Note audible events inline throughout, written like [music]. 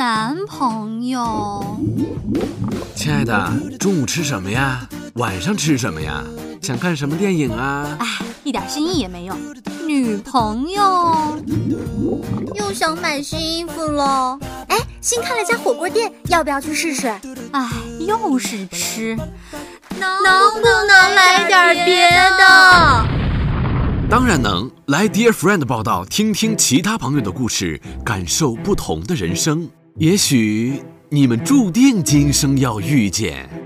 男朋友。亲爱的，中午吃什么呀？晚上吃什么呀？想看什么电影啊？哎，一点新意也没有。女朋友又想买新衣服了。哎，新开了家火锅店，要不要去试试？哎，又是吃，能不能来点别的？当然能。来，Dear Friend 报道，听听其他朋友的故事，感受不同的人生。也许你们注定今生要遇见。[laughs]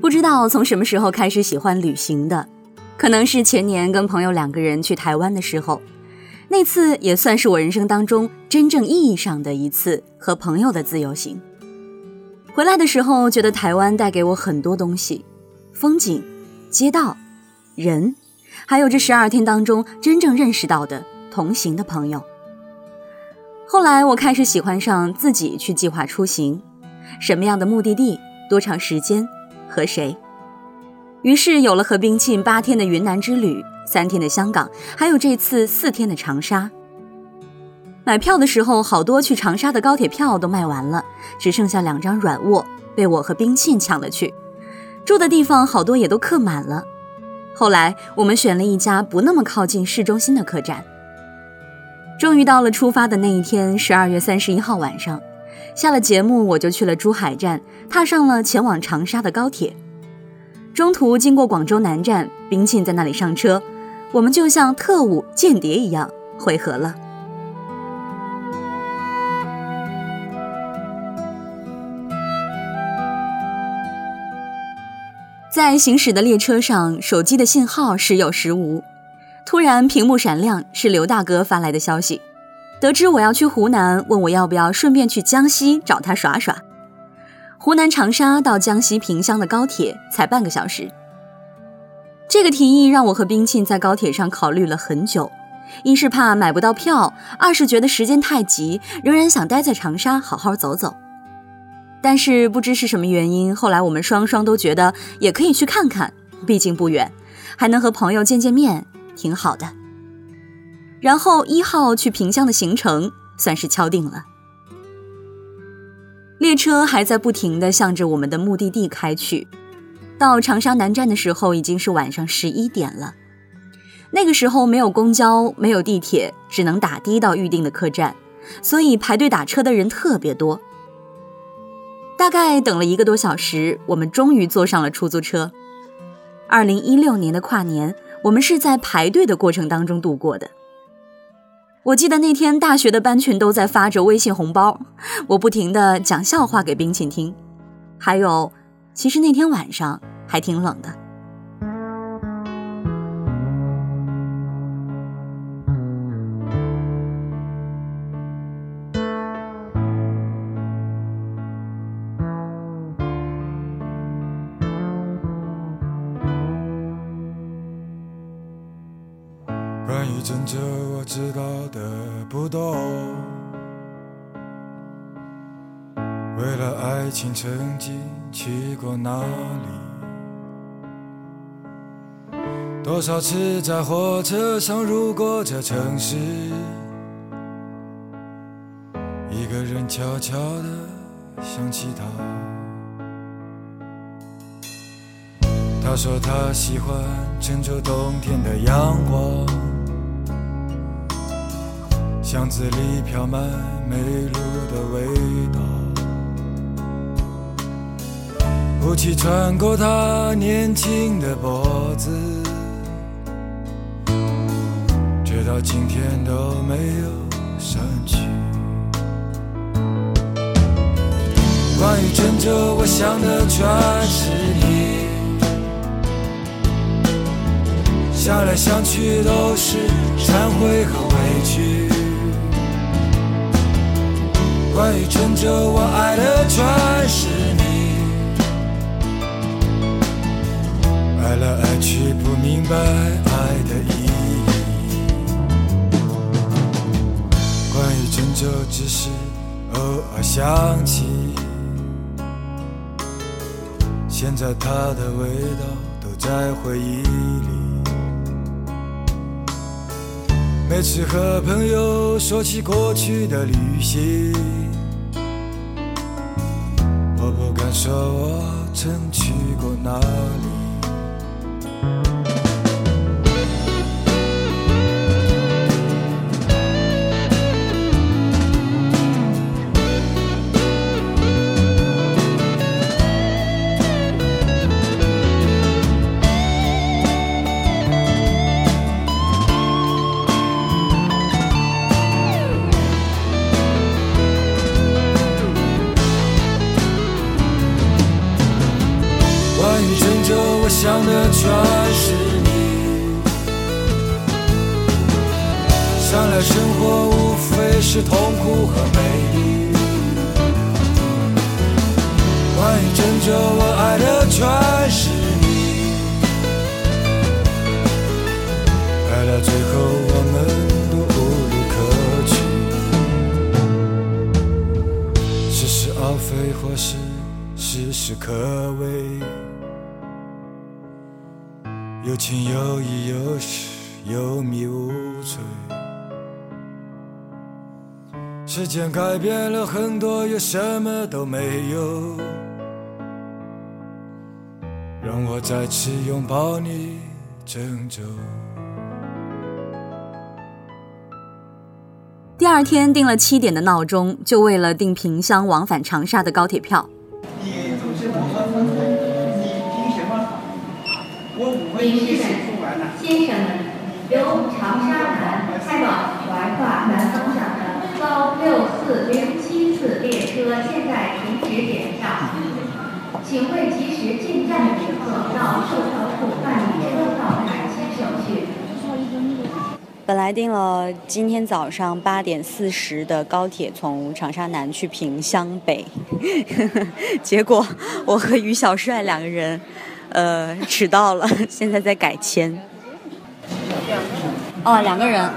不知道从什么时候开始喜欢旅行的，可能是前年跟朋友两个人去台湾的时候，那次也算是我人生当中真正意义上的一次和朋友的自由行。回来的时候，觉得台湾带给我很多东西，风景、街道、人，还有这十二天当中真正认识到的同行的朋友。后来我开始喜欢上自己去计划出行，什么样的目的地，多长时间。和谁？于是有了和冰沁八天的云南之旅，三天的香港，还有这次四天的长沙。买票的时候，好多去长沙的高铁票都卖完了，只剩下两张软卧，被我和冰沁抢了去。住的地方好多也都客满了。后来我们选了一家不那么靠近市中心的客栈。终于到了出发的那一天，十二月三十一号晚上。下了节目，我就去了珠海站，踏上了前往长沙的高铁。中途经过广州南站，冰沁在那里上车，我们就像特务间谍一样汇合了。在行驶的列车上，手机的信号时有时无，突然屏幕闪亮，是刘大哥发来的消息。得知我要去湖南，问我要不要顺便去江西找他耍耍。湖南长沙到江西萍乡的高铁才半个小时。这个提议让我和冰沁在高铁上考虑了很久，一是怕买不到票，二是觉得时间太急，仍然想待在长沙好好走走。但是不知是什么原因，后来我们双双都觉得也可以去看看，毕竟不远，还能和朋友见见面，挺好的。然后一号去萍乡的行程算是敲定了。列车还在不停地向着我们的目的地开去，到长沙南站的时候已经是晚上十一点了。那个时候没有公交，没有地铁，只能打的到预定的客栈，所以排队打车的人特别多。大概等了一个多小时，我们终于坐上了出租车。二零一六年的跨年，我们是在排队的过程当中度过的。我记得那天大学的班群都在发着微信红包，我不停的讲笑话给冰沁听，还有，其实那天晚上还挺冷的。多少次在火车上路过这城市，一个人悄悄地想起他。他说他喜欢郑州冬天的阳光。巷子里飘满梅露的味道，雾气穿过他年轻的脖子，到今天都没有散去。关于郑州，我想的全是你，想来想去都是忏悔和委屈。关于郑州，我爱的全是你，爱来爱去不明白这，只是偶尔想起，现在它的味道都在回忆里。每次和朋友说起过去的旅行，我不敢说我曾去过哪里。是痛苦和美丽。关于郑州，我爱的全是你。爱到最后，我们都无路可去。是是而非，或是事事可畏。有情有义，有时有迷无醉。时间改变了很多，又什么都没有。让我再次拥抱你，郑州。第二天定了七点的闹钟，就为了订萍乡往返长沙的高铁票。女士们、先生们，由长沙南开往怀化南方向的高六四零七次列车现在停止点上，请为及时进站的旅客到售票处办理车票改签手续。本来订了今天早上八点四十的高铁从长沙南去萍乡北，[laughs] 结果我和于小帅两个人，呃，迟到了，[laughs] 现在在改签。哦，两个人，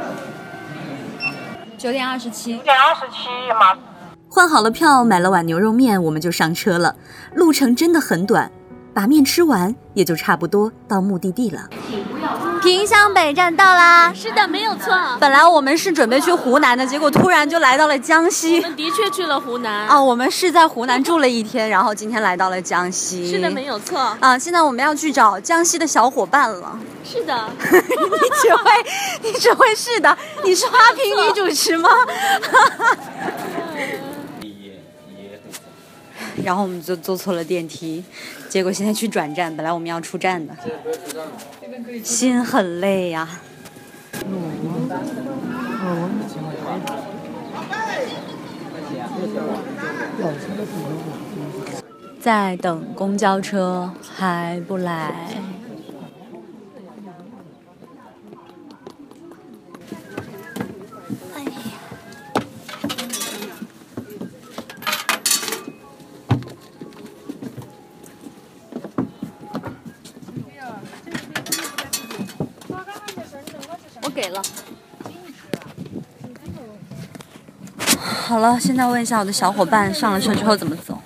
九点二十七。九点二十七嘛，换好了票，买了碗牛肉面，我们就上车了。路程真的很短，把面吃完也就差不多到目的地了。萍乡北站到啦！是的，没有错。本来我们是准备去湖南的，结果突然就来到了江西。我们的确去了湖南。啊，我们是在湖南住了一天，然后今天来到了江西。是的，没有错。啊，现在我们要去找江西的小伙伴了。是的，[laughs] 你只会，你只会是的。你是花瓶女主持吗？然后我们就坐错了电梯，结果现在去转站，本来我们要出站的，心很累呀、在等公交车还不来。我给了。好了，现在问一下我的小伙伴，上了车之后怎么走？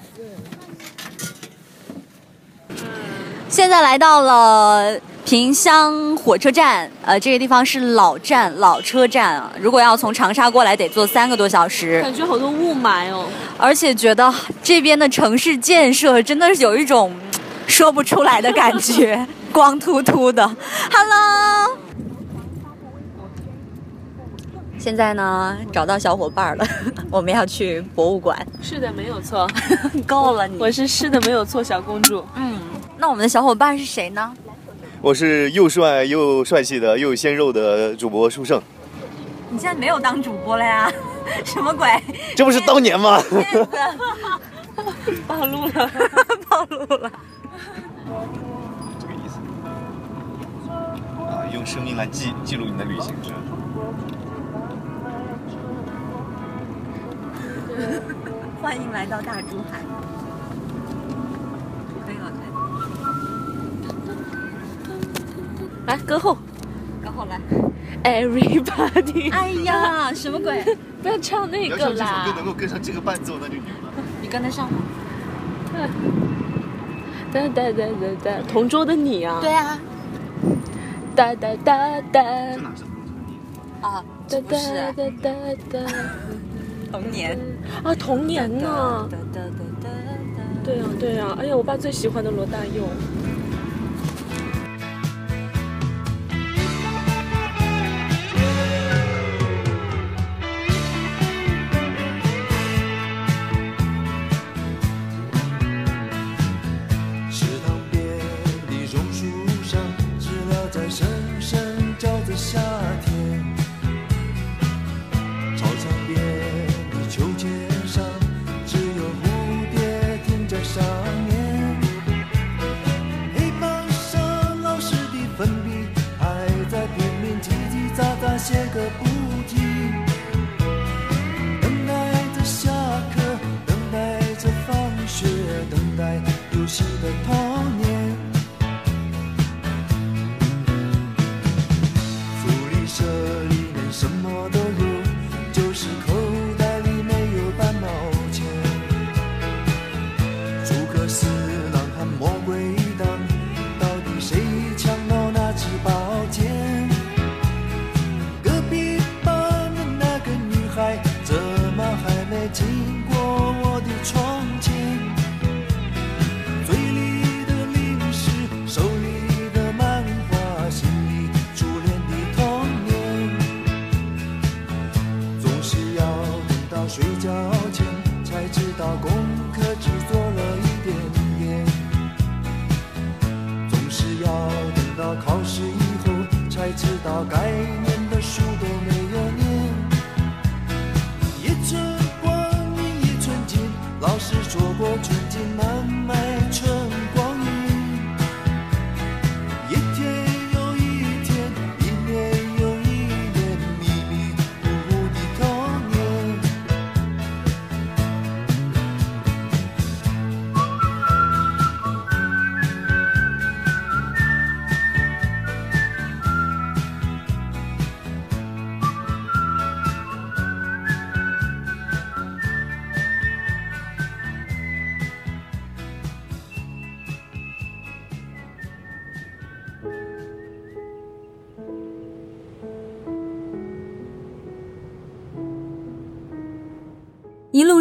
现在来到了萍乡火车站，呃，这个地方是老站、老车站啊。如果要从长沙过来，得坐三个多小时。感觉好多雾霾哦。而且觉得这边的城市建设真的是有一种嗯说不出来的感觉，光秃秃的。Hello，现在呢找到小伙伴了，[laughs] 我们要去博物馆。是的，没有错。[laughs] 够了你，我是是的，没有错，小公主。嗯，那我们的小伙伴是谁呢？我是又帅又帅气的又鲜肉的主播书胜，你现在没有当主播了呀？[laughs] 什么鬼？这不是当年吗？暴露了，暴露了。这个意思啊，用声音来记记录你的旅行。[laughs] 欢迎来到大珠海。可以了，可以了。来歌后然后来。，Everybody。[laughs] 哎呀，什么鬼？[laughs] 不要唱那个啦是这首歌。能够跟上这个伴奏，那就牛了。你跟得上吗？哒哒哒哒哒，同桌的你啊。对啊。哒哒哒哒。这哪是同桌你？啊，哒不是啊哒哒哒童年。啊，童年呢？对呀、对呀、哎呀，我爸最喜欢的罗大佑。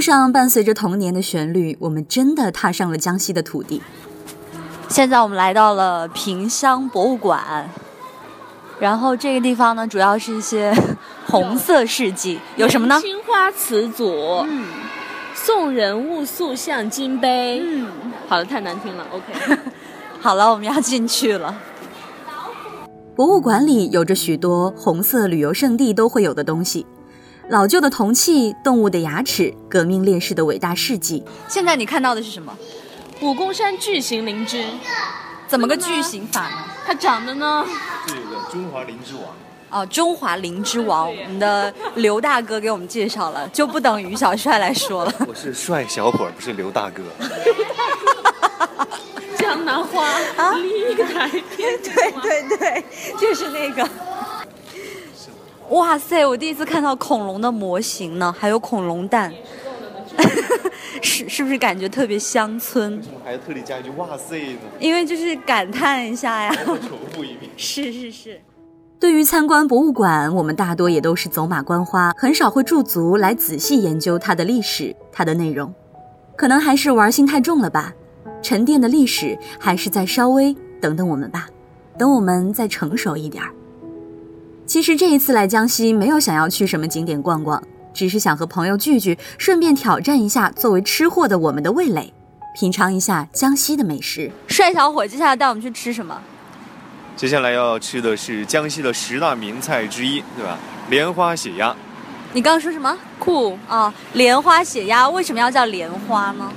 上伴随着童年的旋律，我们真的踏上了江西的土地。现在我们来到了萍乡博物馆，然后这个地方呢，主要是一些 [laughs] 红色事迹，有什么呢？青花瓷组，嗯，宋人物塑像金杯，嗯，好了，太难听了，OK。[laughs] 好了，我们要进去了。博物馆里有着许多红色旅游胜地都会有的东西，老旧的铜器、动物的牙齿、革命烈士的伟大事迹。现在你看到的是什么？武功山巨型灵芝，怎么个巨型法呢？它长得呢？这个中华灵芝王，哦，中华灵芝王，我们的刘大哥给我们介绍了，就不等于小帅来说了。[laughs] 我是帅小伙，不是刘大哥。江南花啊立台天 [laughs] 对对对，就是那个。哇塞！我第一次看到恐龙的模型呢，还有恐龙蛋，[laughs] 是是不是感觉特别乡村？为什么还要特地加一句“哇塞”呢，因为就是感叹一下呀。重复一遍。[laughs] 是是是。对于参观博物馆，我们大多也都是走马观花，很少会驻足来仔细研究它的历史、它的内容。可能还是玩心太重了吧，沉淀的历史还是再稍微等等我们吧，等我们再成熟一点儿。其实这一次来江西，没有想要去什么景点逛逛，只是想和朋友聚聚，顺便挑战一下作为吃货的我们的味蕾，品尝一下江西的美食。帅小伙，接下来带我们去吃什么？接下来要吃的是江西的十大名菜之一，对吧？莲花血鸭。你刚刚说什么？酷啊，莲花血鸭为什么要叫莲花呢？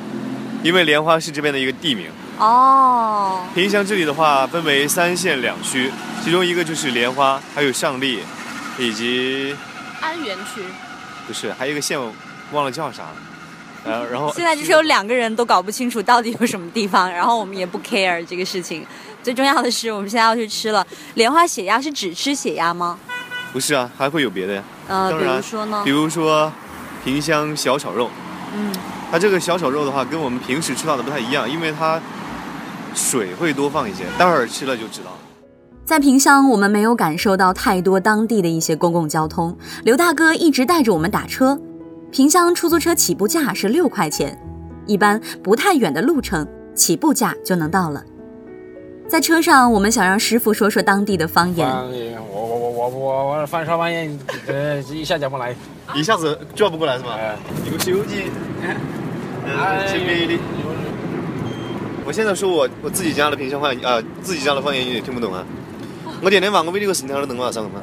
因为莲花是这边的一个地名。哦，萍乡这里的话分为三县两区，其中一个就是莲花，还有上栗，以及安源区，不是还有一个县忘了叫啥了。呃，然后 [laughs] 现在就是有两个人都搞不清楚到底有什么地方，然后我们也不 care 这个事情。最重要的是，我们现在要去吃了莲花血鸭，是只吃血鸭吗？不是啊，还会有别的呀。呃，比当然如说呢比？如说萍乡小炒肉，嗯，它这个小炒肉的话，跟我们平时吃到的不太一样，因为它水会多放一些，待会儿吃了就知道了。在萍乡，我们没有感受到太多当地的一些公共交通。刘大哥一直带着我们打车，萍乡出租车起步价是六块钱，一般不太远的路程，起步价就能到了。在车上，我们想让师傅说说当地的方言。我我我我我我翻说方言，呃一下讲不来。一下子转不过来是吧？哎，有个《西游记》，呃，挺美的。我现在说我我自己家的萍乡话啊、自己家的方言你也听不懂啊。我电天话我比你个神天儿能话上吗？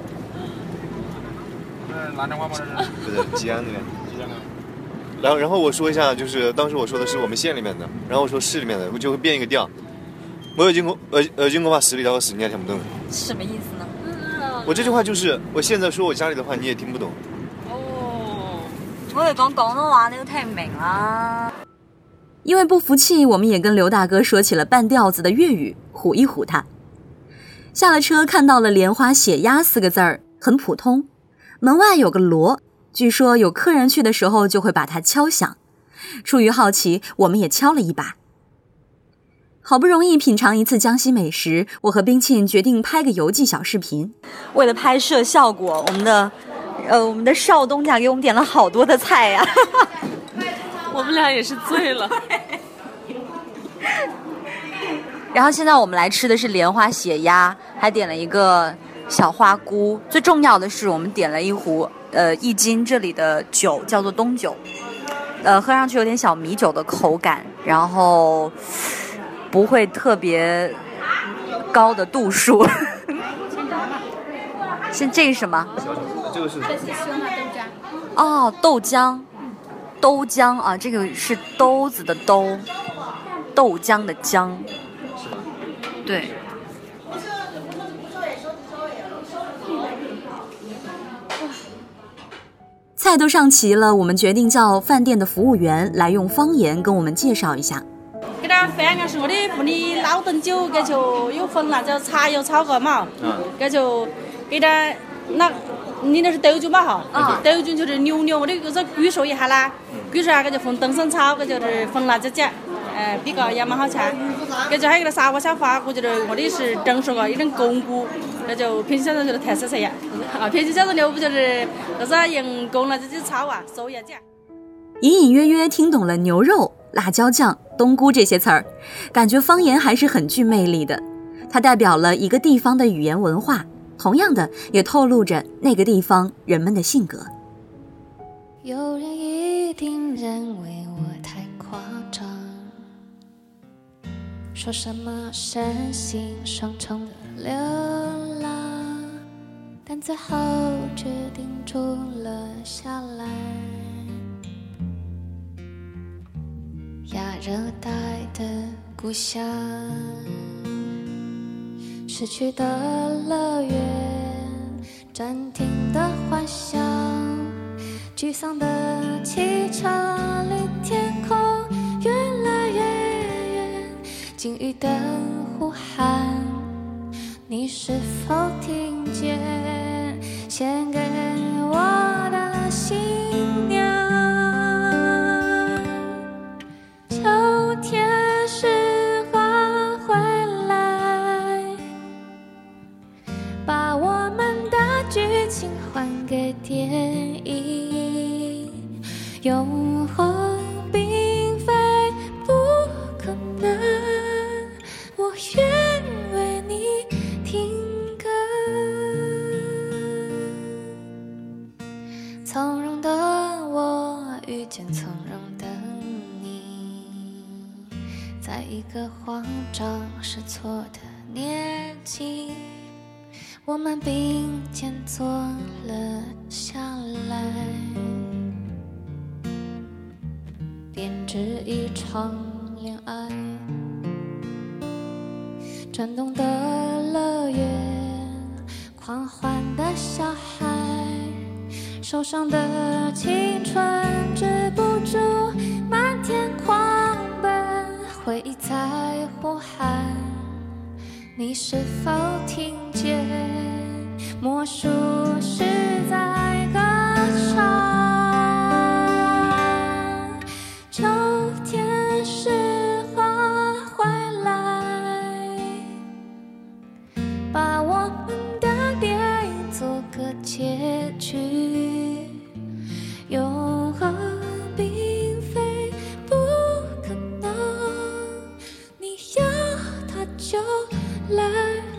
不是吉安的。吉安的。然后然后我说一下，就是当时我说的是我们县里面的，然后我说市里面的，我就会变一个调。我有经过呃呃经过话十里条和十你也听不懂。什么意思呢？我这句话就是我现在说我家里的话你也听不懂。哦，我哋讲广东话你都听唔明啦。因为不服气，我们也跟刘大哥说起了半吊子的粤语，唬一唬他。下了车，看到了“莲花血鸭”四个字儿，很普通。门外有个锣，据说有客人去的时候就会把它敲响。出于好奇，我们也敲了一把。好不容易品尝一次江西美食，我和冰沁决定拍个游记小视频。为了拍摄效果，我们的呃我们的少东家给我们点了好多的菜呀、[laughs] 我们俩也是醉了。[laughs] 然后现在我们来吃的是莲花血鸭，还点了一个小花菇。最重要的是，我们点了一壶呃一斤这里的酒，叫做冬酒，呃，喝上去有点小米酒的口感，然后不会特别高的度数。[laughs] 先这是什么？这个是哦，豆浆，豆浆啊，这个是兜子的兜，豆浆的浆。对。菜都上齐了，我们决定叫饭店的服务员来用方言跟我们介绍一下。给他饭啊是我的壶里老炖酒，这就有分了，就茶油炒个嘛，这就给他那，你那是豆酒嘛哈，豆酒就是牛牛，我的就是据说一下啦，据说下这就放冬笋炒，这就是放辣椒酱，呃，比较也蛮好吃。这就还有个沙锅小花，我觉得我的是正说个有点巩固，这就平时小人觉得特色菜呀，啊，平时小人牛不就是这是人工了这就炒啊，收一酱。隐隐约约听懂了牛肉、辣椒酱、冬菇这些词儿，感觉方言还是很具魅力的。它代表了一个地方的语言文化，同样的也透露着那个地方人们的性格。有人一定认为我太夸张，说什么身心双重的流浪，但最后决定住了下来。亚热带的故乡，逝去的乐园，暂停的幻想，沮丧的汽车离天空越来越远，鲸鱼的呼喊，你是否听见？献给电影。永恒并非不可能，我愿为你听歌。从容的我遇见从容的你，在一个慌张失措的年纪，我们并肩坐了下来，编织一场恋爱。转动的乐园，狂欢的小孩。受伤的青春止不住漫天狂奔，回忆在呼喊，你是否听见？魔术师在来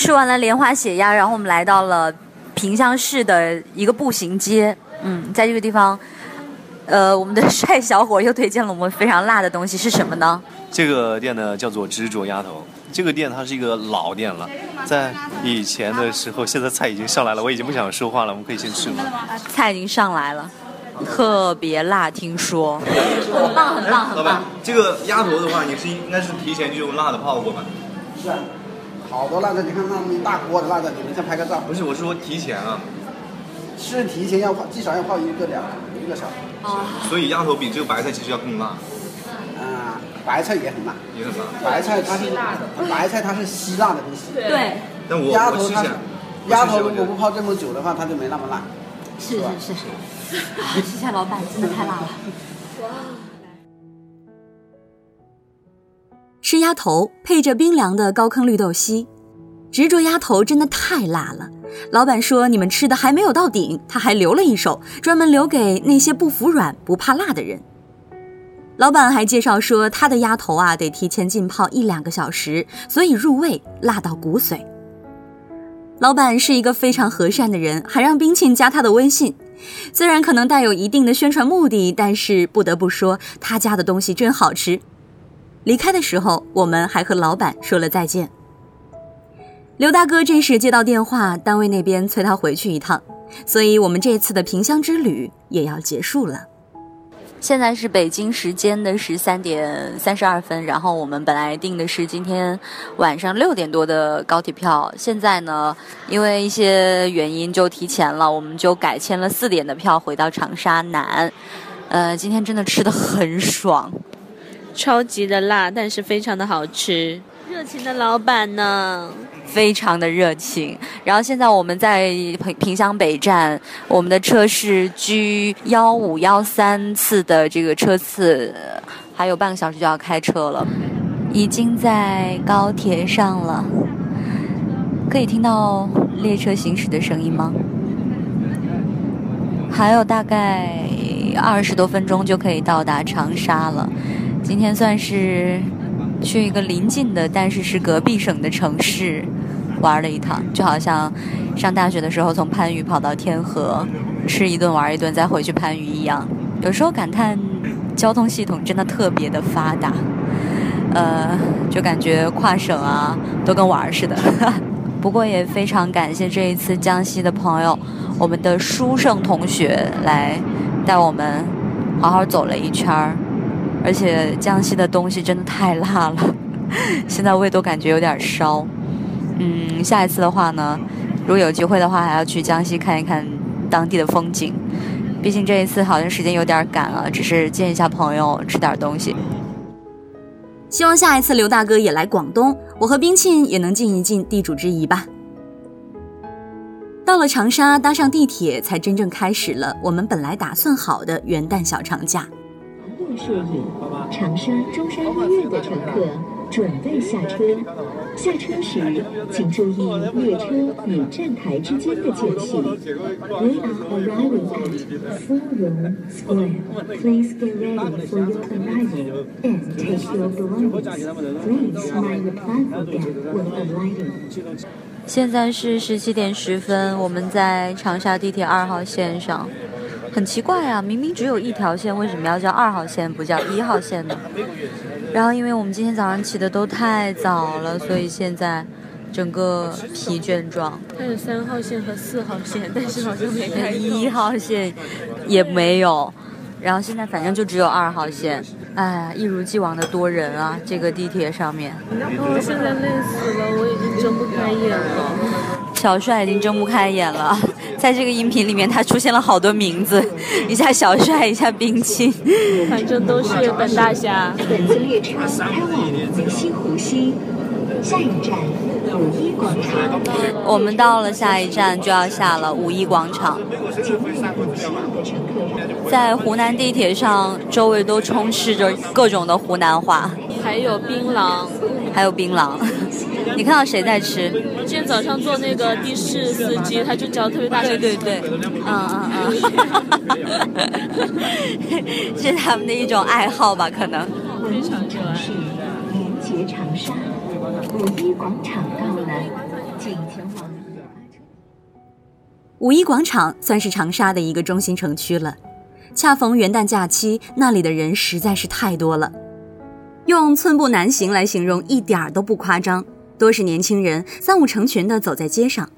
吃完了莲花血鸭，然后我们来到了萍乡市的一个步行街。嗯，在这个地方，呃，我们的帅小伙又推荐了我们非常辣的东西，是什么呢？这个店呢叫做执着鸭头，这个店它是一个老店了，在以前的时候，现在菜已经上来了，我已经不想说话了，我们可以先吃吗？菜已经上来了，特别辣，听说 [laughs] 很棒，很棒，老板很棒。，这个鸭头的话，你是应该是提前就用辣的泡过吧？是啊，好多辣椒，你看那么一大锅的辣椒，你们先拍个照。不是，我是说提前啊，是提前要泡，至少要泡一个两一个小时。哦，所以鸭头比这个白菜其实要更辣，啊、白菜也很辣，也很辣。白菜它是白菜它是希腊的东西。对。但我鸭头它鸭头如果不泡这么久的话，它就没那么辣。是是是，谢谢老板，真的太辣了。[laughs] 吃鸭头配着冰凉的高坑绿豆稀，执着鸭头真的太辣了。老板说你们吃的还没有到顶，他还留了一手，专门留给那些不服软、不怕辣的人。老板还介绍说，他的鸭头啊得提前浸泡一两个小时，所以入味，辣到骨髓。老板是一个非常和善的人，还让冰沁加他的微信。虽然可能带有一定的宣传目的，但是不得不说，他家的东西真好吃。离开的时候，我们还和老板说了再见。刘大哥这时接到电话，单位那边催他回去一趟，所以我们这次的萍乡之旅也要结束了。现在是北京时间的十三点三十二分，然后我们本来定的是今天晚上六点多的高铁票，现在呢，因为一些原因就提前了，我们就改签了四点的票回到长沙南。呃，今天真的吃的很爽，超级的辣，但是非常的好吃。热情的老板呢？非常的热情。然后现在我们在萍萍乡北站，我们的车是 G 幺五幺三次的这个车次，还有半个小时就要开车了，已经在高铁上了。可以听到列车行驶的声音吗？还有大概二十多分钟就可以到达长沙了。今天算是去一个邻近的，但是是隔壁省的城市玩了一趟，就好像上大学的时候从番禺跑到天河，吃一顿玩一顿，再回去番禺一样。有时候感叹交通系统真的特别的发达，呃，就感觉跨省啊都跟玩似的。[laughs] 不过也非常感谢这一次江西的朋友，我们的书胜同学来带我们好好走了一圈儿，而且江西的东西真的太辣了，[laughs] 现在胃都感觉有点烧。嗯，下一次的话呢，如果有机会的话，还要去江西看一看当地的风景。毕竟这一次好像时间有点赶了，只是见一下朋友，吃点东西。希望下一次刘大哥也来广东，我和冰沁也能尽一尽地主之谊吧。到了长沙，搭上地铁，才真正开始了我们本来打算好的元旦小长假。摄影，长沙中山医院的乘客准备下车。下车时，请注意列车与站台之间的间隙。We are arriving at Forum Square. Please get ready for your arrival and take your belongings. Please mind the platform gap when alighting. 现在是十七点十分，我们在长沙地铁二号线上。很奇怪啊，明明只有一条线，为什么要叫二号线，不叫一号线呢？然后，因为我们今天早上起的都太早了，所以现在整个疲倦状。它有三号线和四号线，但是好像没 [laughs] 开一号线也没有。然后现在反正就只有二号线。哎，一如既往的多人啊，这个地铁上面。我现在累死了，我已经睁不开眼了。小帅已经睁不开眼了，在这个音频里面，他出现了好多名字，[laughs] 一下小帅，一下冰清，反正都是本大侠。本次列车开往西湖西，下一站五一广场。我们到了下一站就要下了五一广场。在湖南地铁上，周围都充斥着各种的湖南话，还有槟榔，还有槟榔。你看到谁在吃？今天早上坐那个的士司机，他就叫特别大声。对对对，嗯嗯嗯，[laughs] 是他们的一种爱好吧？可能。非常热爱。连接长沙，五一广场到了，请前往。五一广场算是长沙的一个中心城区了，恰逢元旦假期，那里的人实在是太多了，用“寸步难行”来形容一点儿都不夸张。多是年轻人，三五成群的走在街上。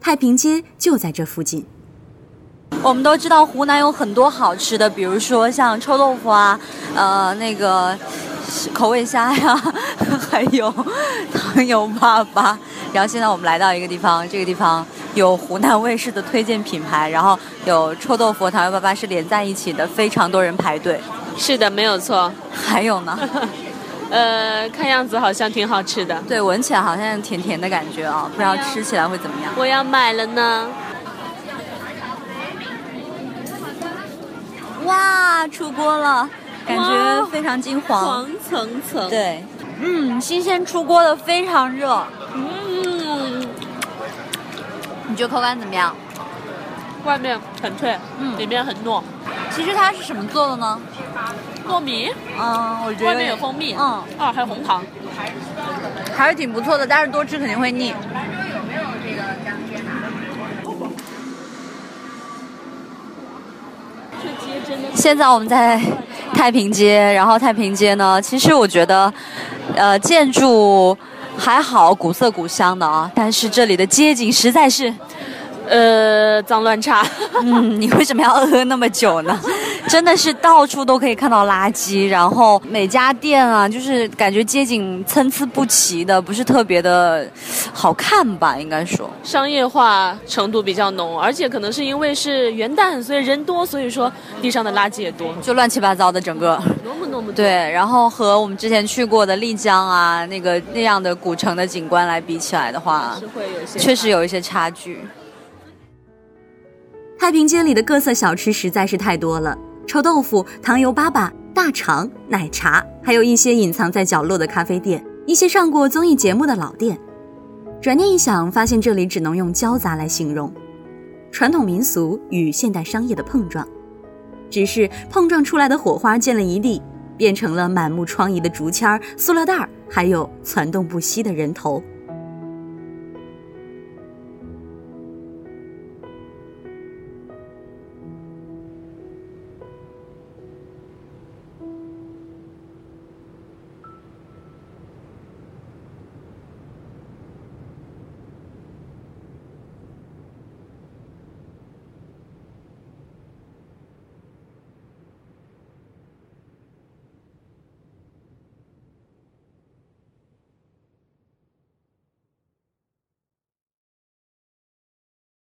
太平街就在这附近。我们都知道湖南有很多好吃的，比如说像臭豆腐啊，呃，那个口味虾呀，[laughs] 还有糖油粑粑。然后现在我们来到一个地方，这个地方有湖南卫视的推荐品牌，然后有臭豆腐、糖油粑粑是连在一起的，非常多人排队。是的，没有错。还有呢？[laughs] 呃，看样子好像挺好吃的。对，闻起来好像甜甜的感觉啊，不知道吃起来会怎么样。我要买了呢。哇，出锅了，感觉非常金黄，黄层层。对，嗯，新鲜出锅的，非常热。嗯，你觉得口感怎么样？外面很脆，嗯，里面很糯。其实它是什么做的呢？糯米，嗯，我觉得外面有蜂蜜，嗯，啊，还有红糖，还是挺不错的。但是多吃肯定会腻。兰州有没有这个姜片啊现在我们在太平街，然后太平街呢，其实我觉得，呃，建筑还好，古色古香的啊，但是这里的街景实在是。呃，脏乱差。[laughs] 嗯，你为什么要饿那么久呢？[laughs] 真的是到处都可以看到垃圾，然后每家店啊，就是感觉街景参差不齐的，不是特别的好看吧？应该说商业化程度比较浓，而且可能是因为是元旦，所以人多，所以说地上的垃圾也多，就乱七八糟的整个。多么多么对，然后和我们之前去过的丽江啊，那个那样的古城的景观来比起来的话，是会有些确实有一些差距。太平街里的各色小吃实在是太多了，臭豆腐、糖油粑粑、大肠、奶茶，还有一些隐藏在角落的咖啡店，一些上过综艺节目的老店。转念一想，发现这里只能用交杂来形容，传统民俗与现代商业的碰撞。只是碰撞出来的火花溅了一地，变成了满目疮痍的竹签、塑料袋，还有攒动不息的人头。